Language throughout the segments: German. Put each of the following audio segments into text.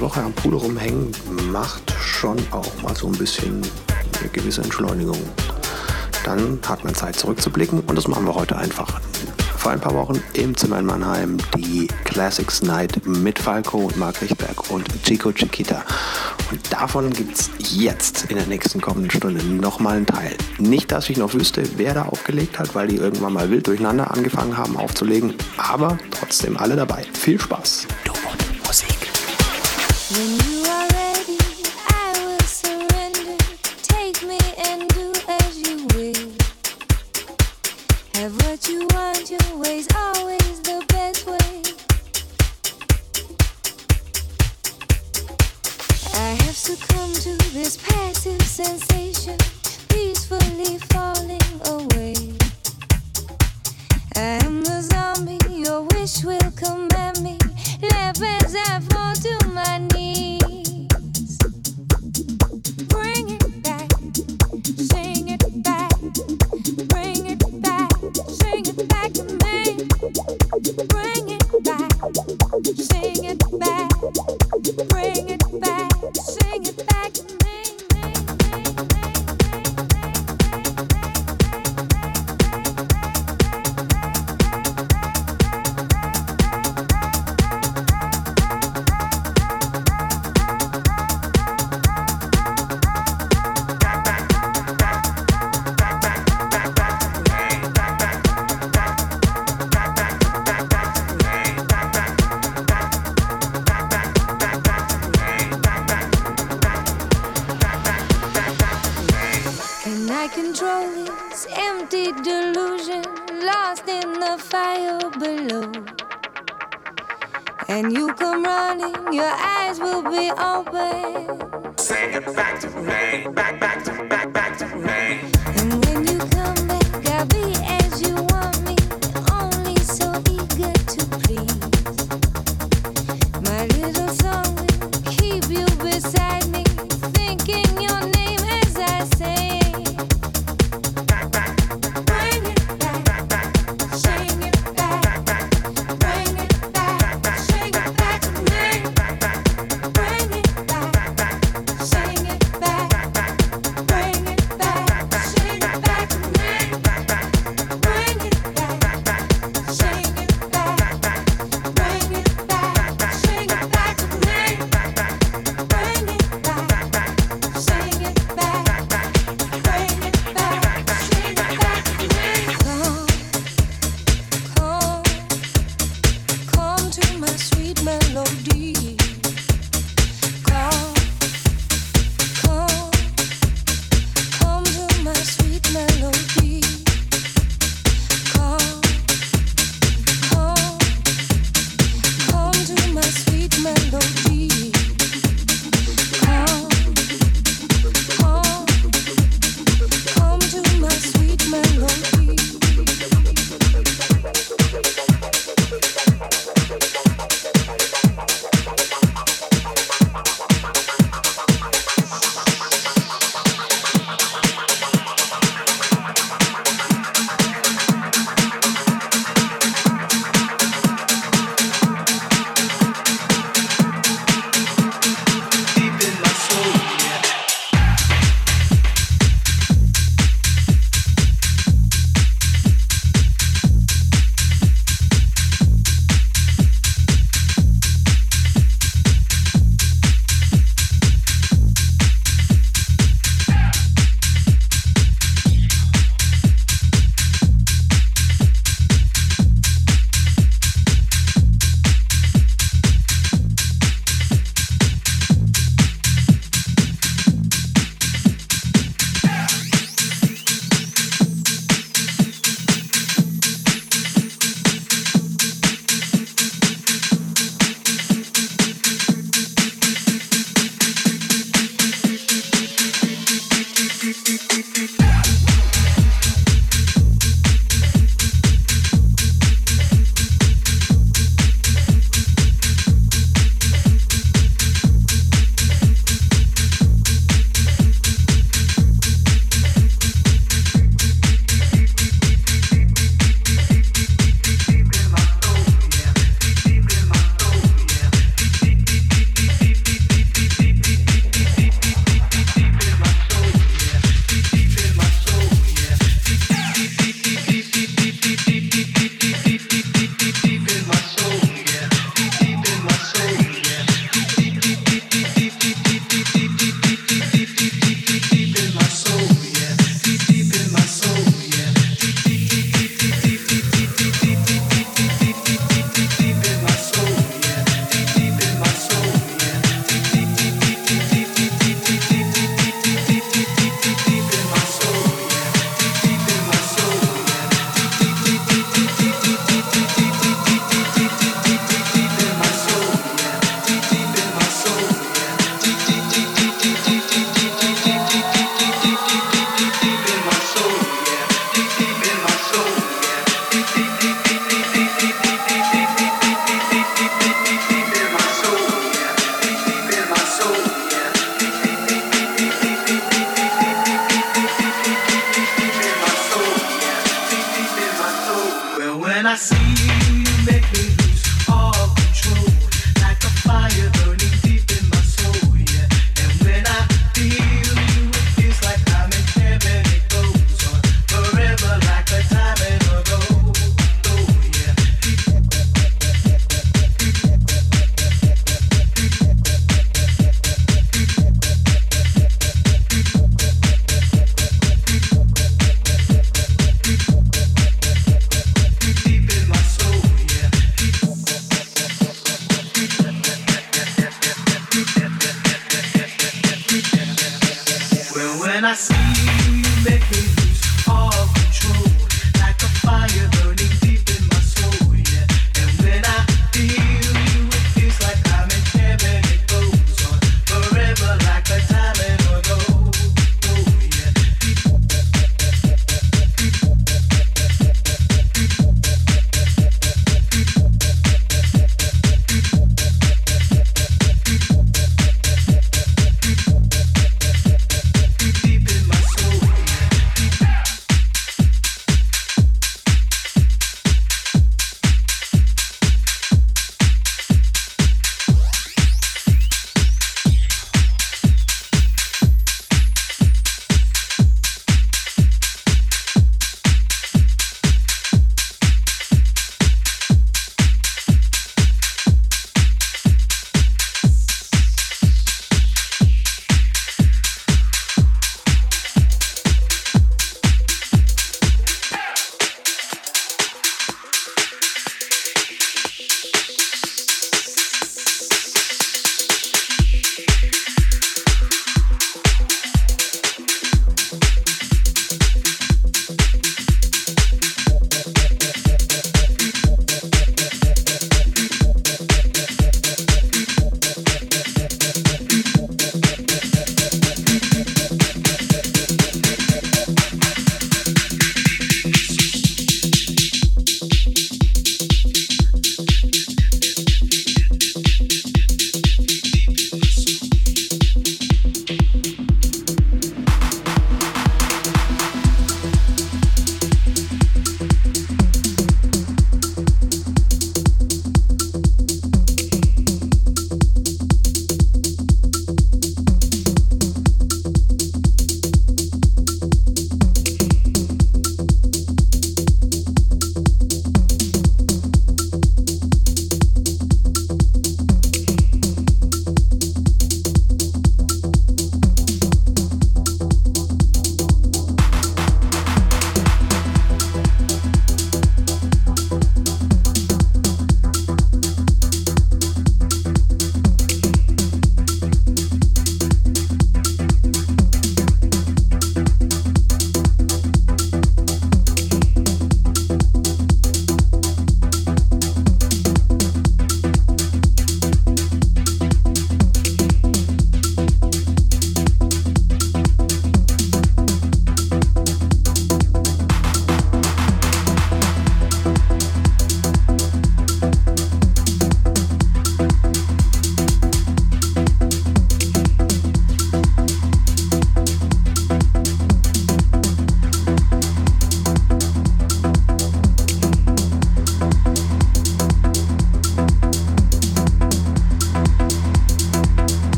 Woche am Pool rumhängen macht schon auch mal so ein bisschen eine gewisse Entschleunigung. Dann hat man Zeit zurückzublicken und das machen wir heute einfach. Vor ein paar Wochen im Zimmer in Mannheim die Classics Night mit Falco und Mark Richtberg und Chico Chiquita. Und davon gibt es jetzt in der nächsten kommenden Stunde nochmal einen Teil. Nicht, dass ich noch wüsste, wer da aufgelegt hat, weil die irgendwann mal wild durcheinander angefangen haben aufzulegen, aber trotzdem alle dabei. Viel Spaß. Du You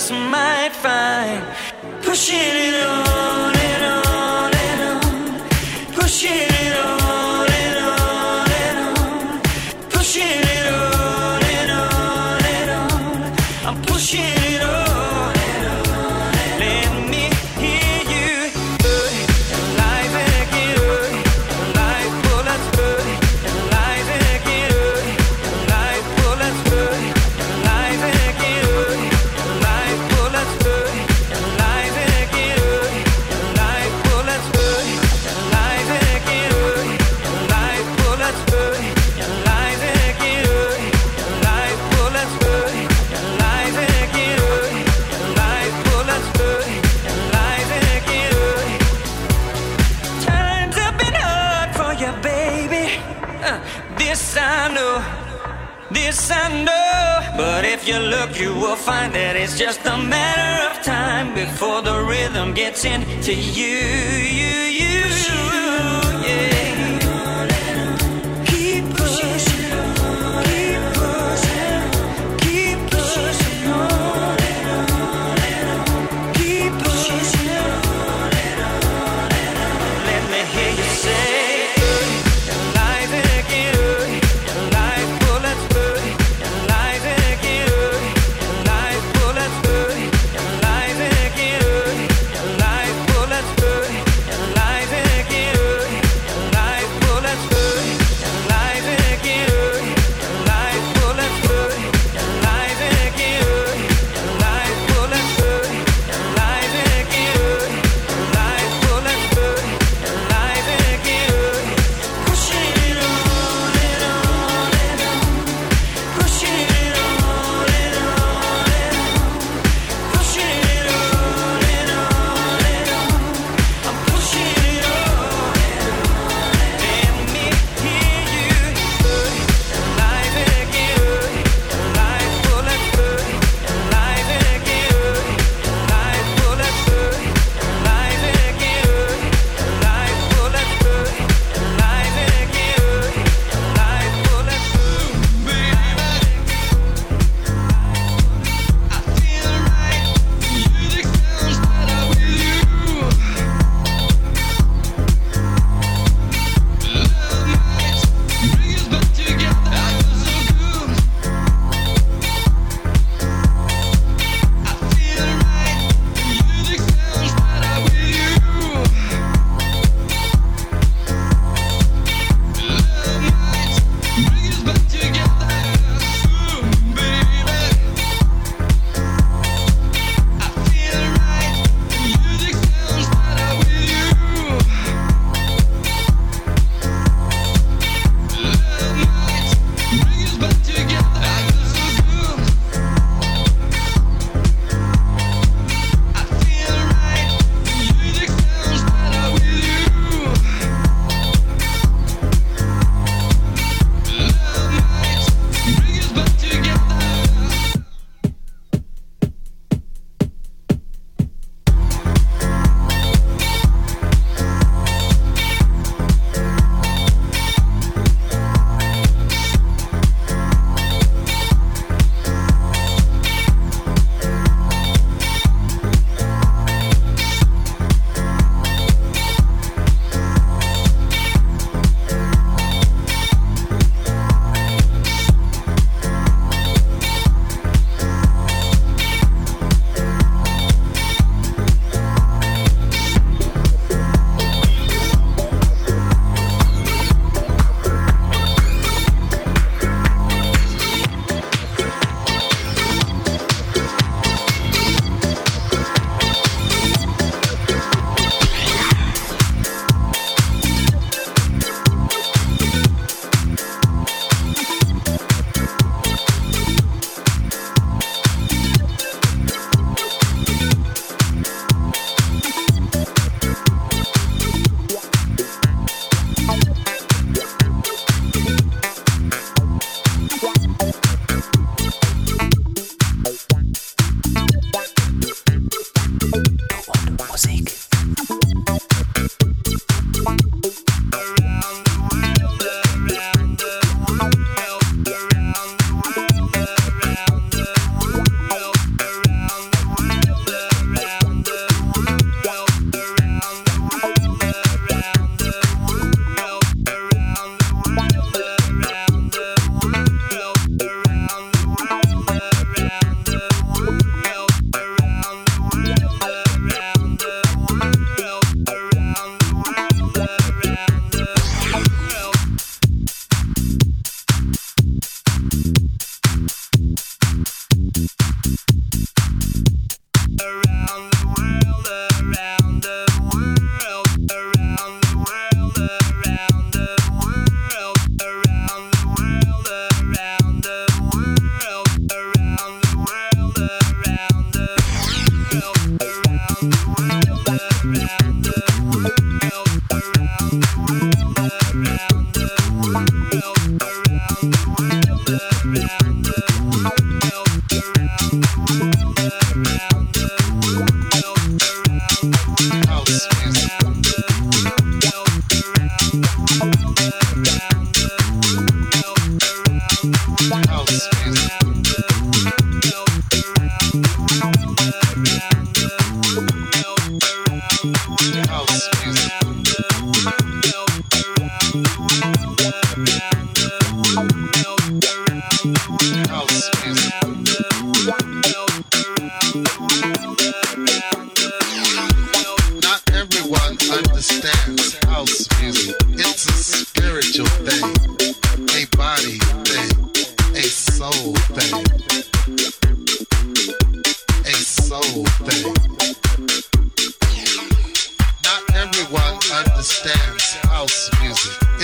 just might find. Pushing it on and on and on. Pushing you look, you will find that it's just a matter of time before the rhythm gets into you. you.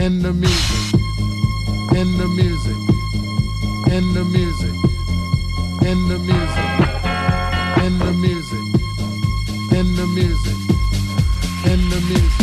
in the music, in the music, in the music, in the music, in the music, in the music, in the music.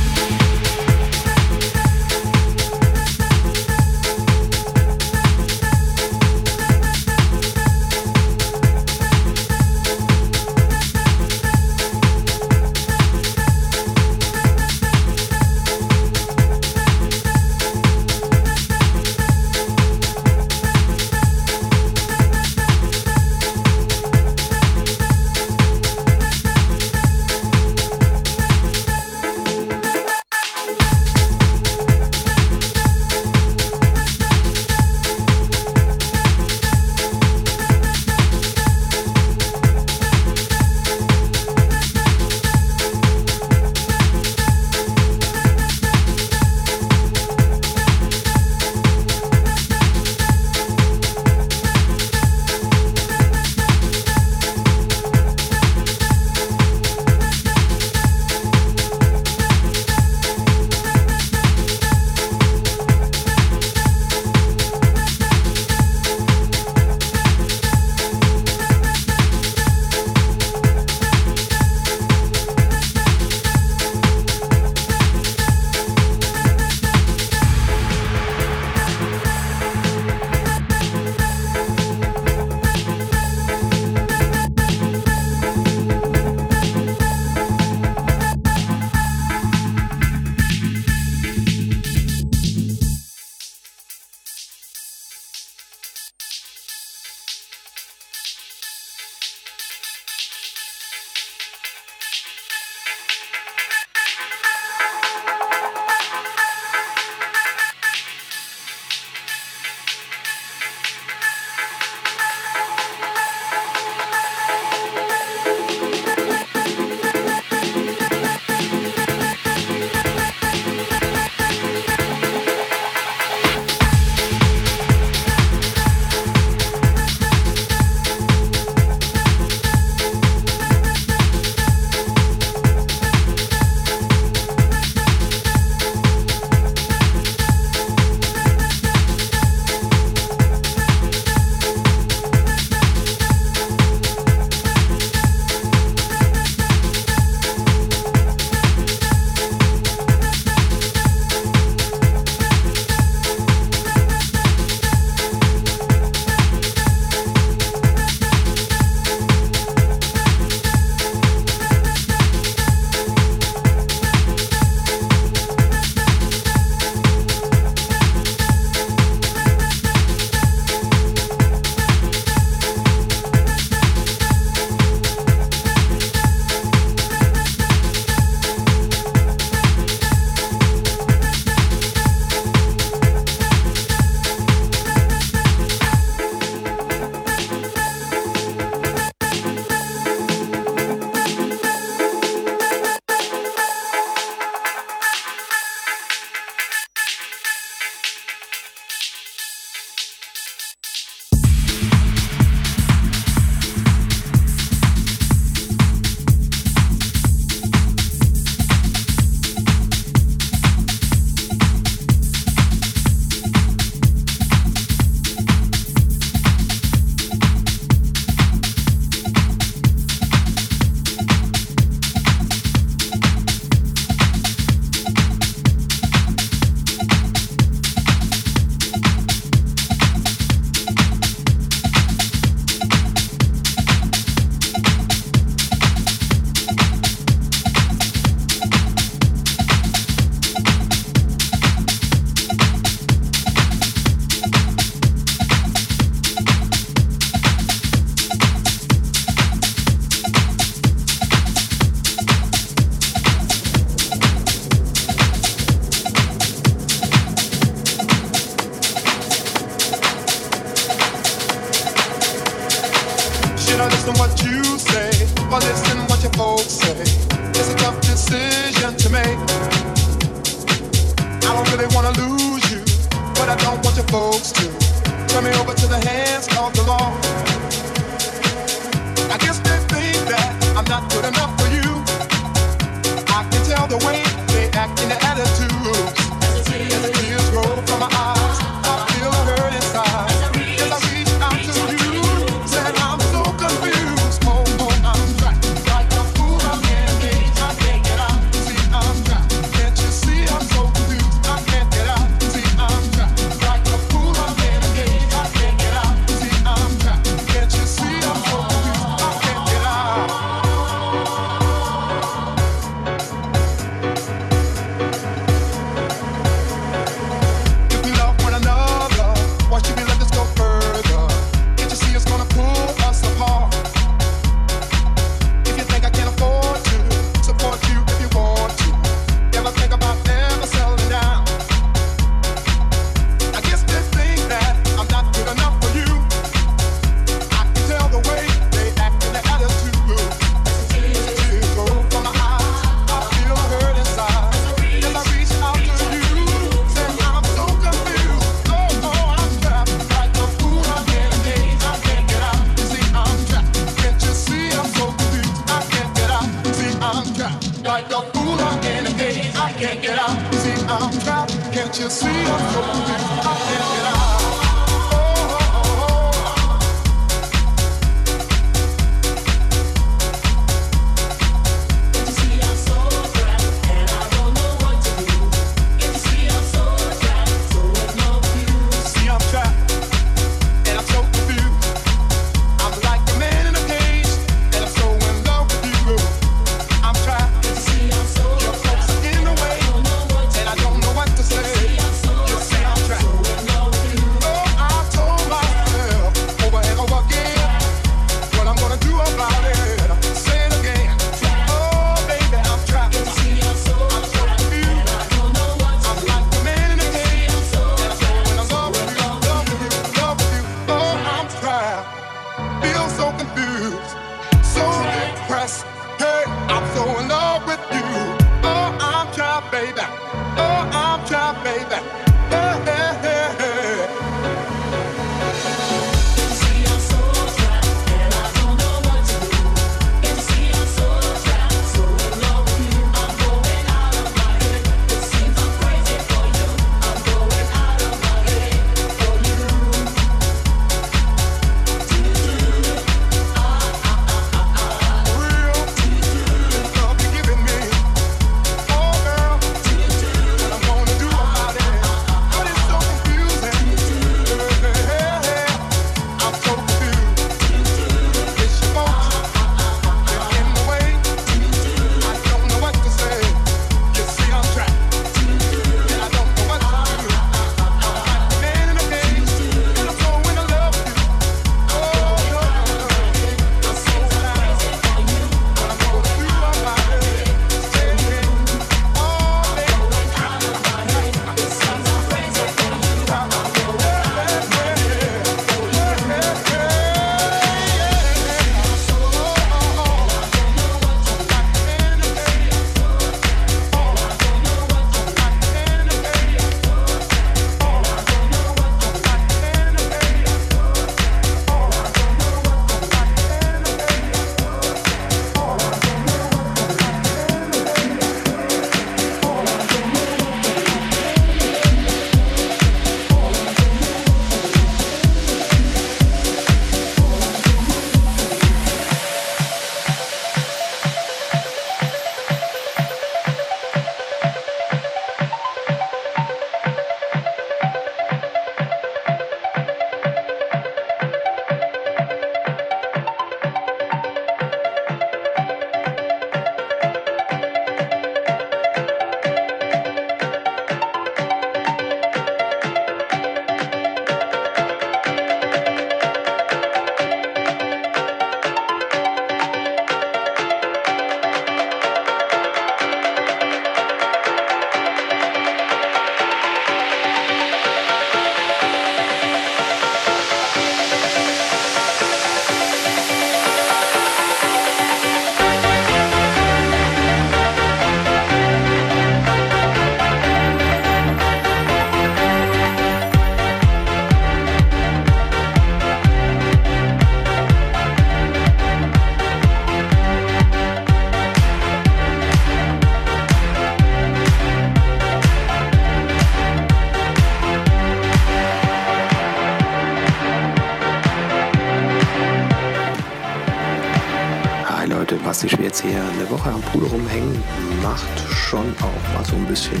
Leute, Basti Schwerz hier. Eine Woche am Pool rumhängen macht schon auch mal so ein bisschen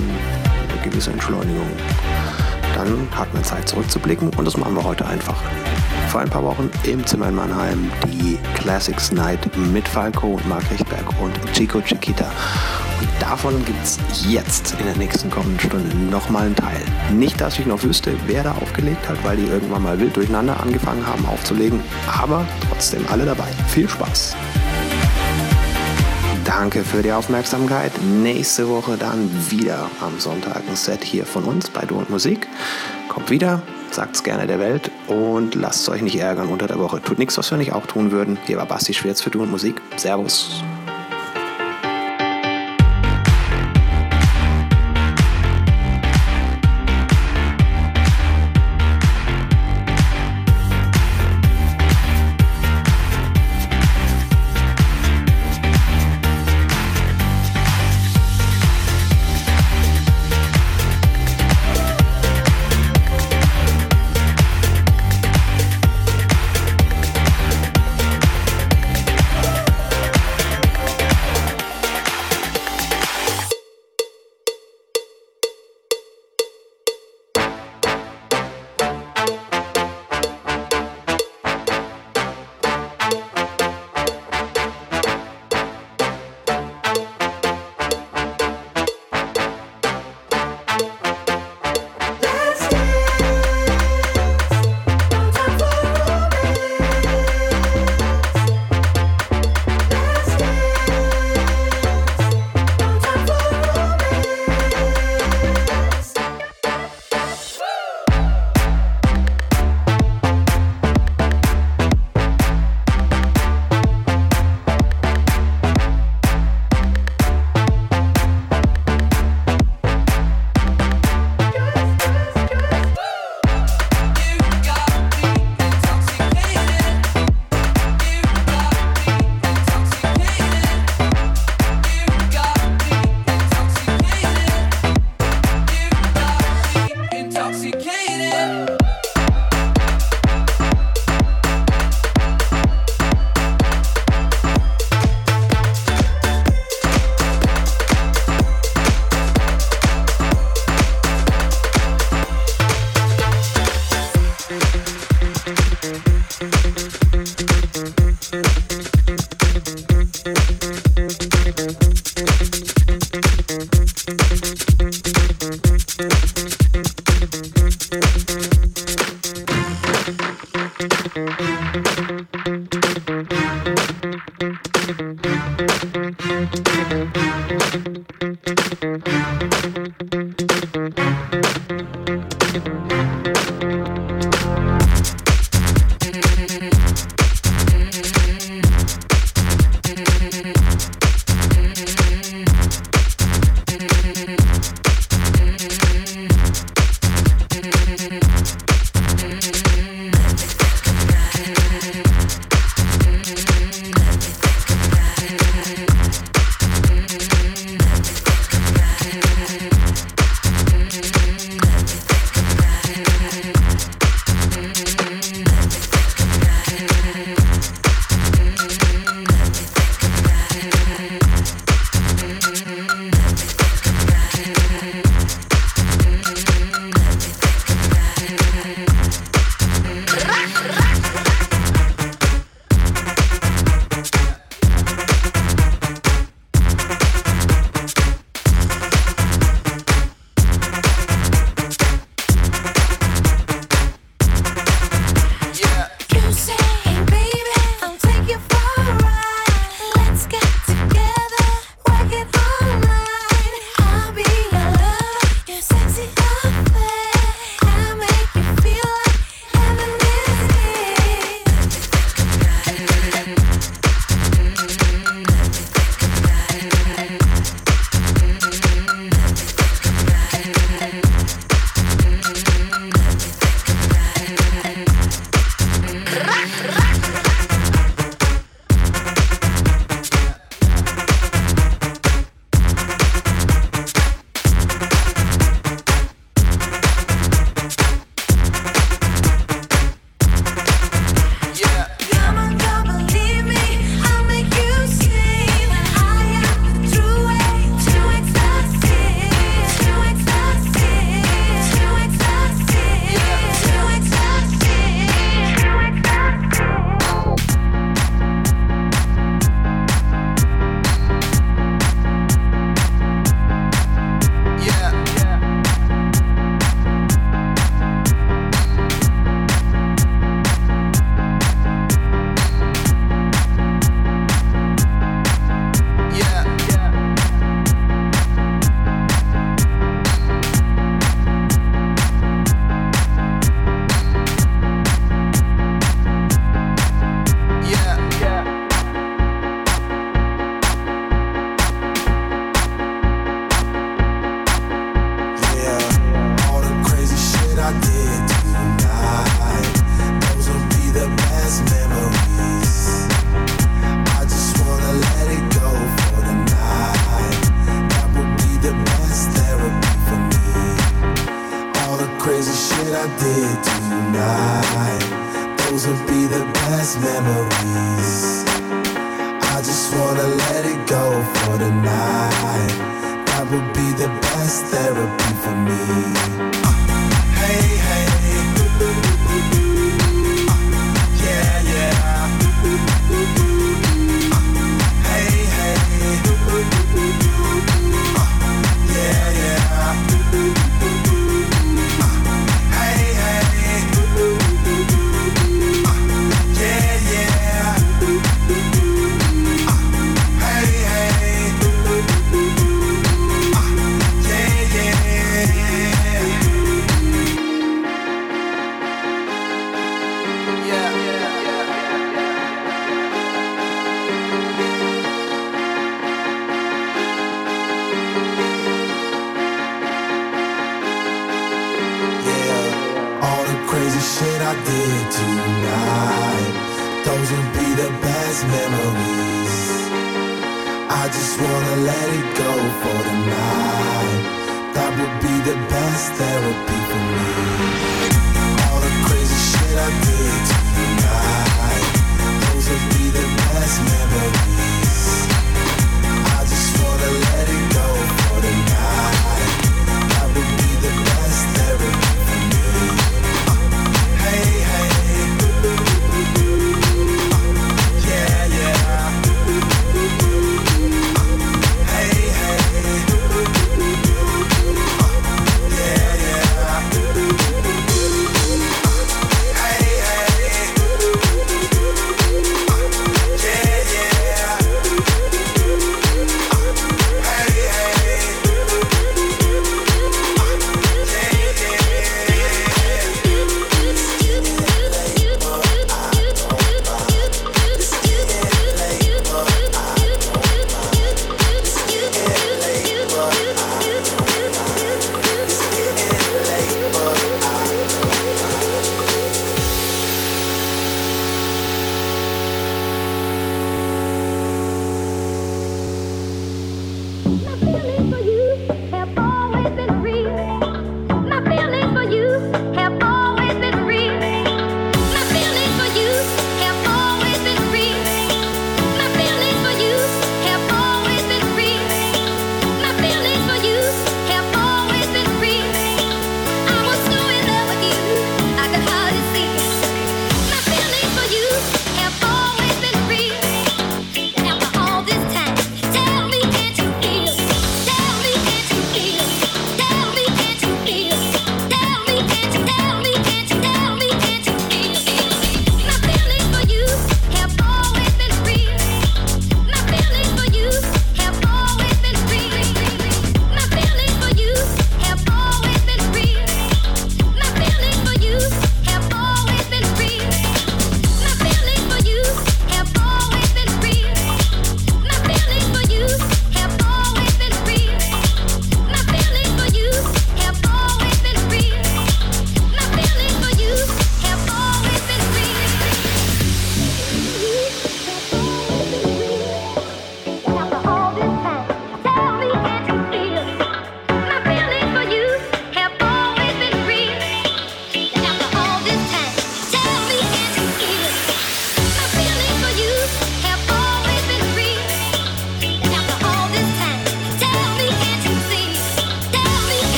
eine gewisse Entschleunigung. Dann hat man Zeit zurückzublicken und das machen wir heute einfach. Vor ein paar Wochen im Zimmer in Mannheim die Classics Night mit Falco, Mark Richtberg und Chico Chiquita. Und davon gibt es jetzt in der nächsten kommenden Stunde nochmal einen Teil. Nicht, dass ich noch wüsste, wer da aufgelegt hat, weil die irgendwann mal wild durcheinander angefangen haben aufzulegen, aber trotzdem alle dabei. Viel Spaß! Danke für die Aufmerksamkeit. Nächste Woche dann wieder am Sonntag ein Set hier von uns bei Du und Musik. Kommt wieder, sagt es gerne der Welt und lasst euch nicht ärgern unter der Woche. Tut nichts, was wir nicht auch tun würden. Hier war Basti Schwerz für Du und Musik. Servus.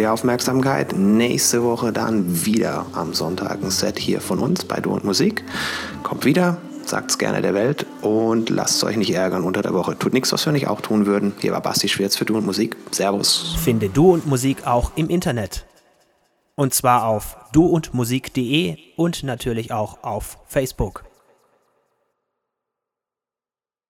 Die Aufmerksamkeit. Nächste Woche dann wieder am Sonntag ein Set hier von uns bei Du und Musik. Kommt wieder, sagt's gerne der Welt und lasst euch nicht ärgern unter der Woche. Tut nichts, was wir nicht auch tun würden. Hier war Basti Schwerz für Du und Musik. Servus. Finde Du und Musik auch im Internet. Und zwar auf duundmusik.de und natürlich auch auf Facebook.